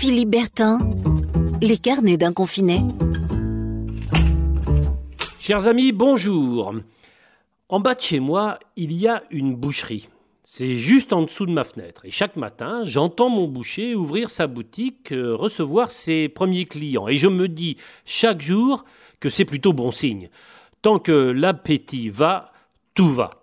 Philippe Bertin, les carnets d'un confiné. Chers amis, bonjour. En bas de chez moi, il y a une boucherie. C'est juste en dessous de ma fenêtre. Et chaque matin, j'entends mon boucher ouvrir sa boutique, euh, recevoir ses premiers clients. Et je me dis chaque jour que c'est plutôt bon signe. Tant que l'appétit va, tout va.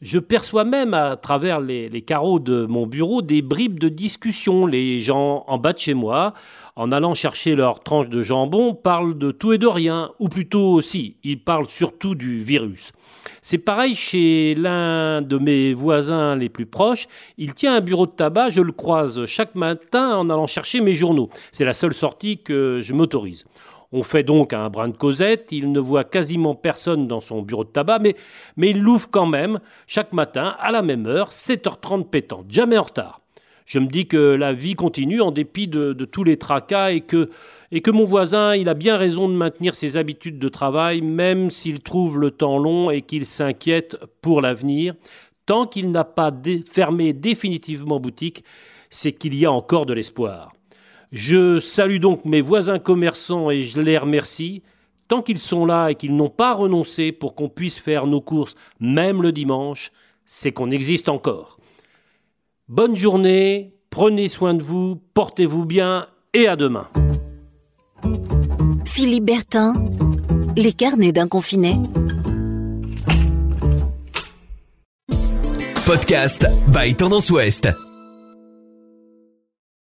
Je perçois même à travers les, carreaux de mon bureau des bribes de discussion. Les gens en bas de chez moi, en allant chercher leur tranche de jambon, parlent de tout et de rien, ou plutôt aussi, ils parlent surtout du virus. C'est pareil chez l'un de mes voisins les plus proches. Il tient un bureau de tabac, je le croise chaque matin en allant chercher mes journaux. C'est la seule sortie que je m'autorise. On fait donc un brin de causette, il ne voit quasiment personne dans son bureau de tabac, mais, il l'ouvre quand même chaque matin à la même heure, 7h30 pétante, jamais en retard. Je me dis que la vie continue en dépit de, tous les tracas et que, et que mon voisin, il a bien raison de maintenir ses habitudes de travail, même s'il trouve le temps long et qu'il s'inquiète pour l'avenir. Tant qu'il n'a pas fermé définitivement boutique, c'est qu'il y a encore de l'espoir. Je salue donc mes voisins commerçants et je les remercie. Tant qu'ils sont là et qu'ils n'ont pas renoncé pour qu'on puisse faire nos courses même le dimanche, c'est qu'on existe encore. Bonne journée, prenez soin de vous, portez-vous bien et à demain. Philippe Bertin, les carnets d'un confiné. Podcast by Tendance Ouest.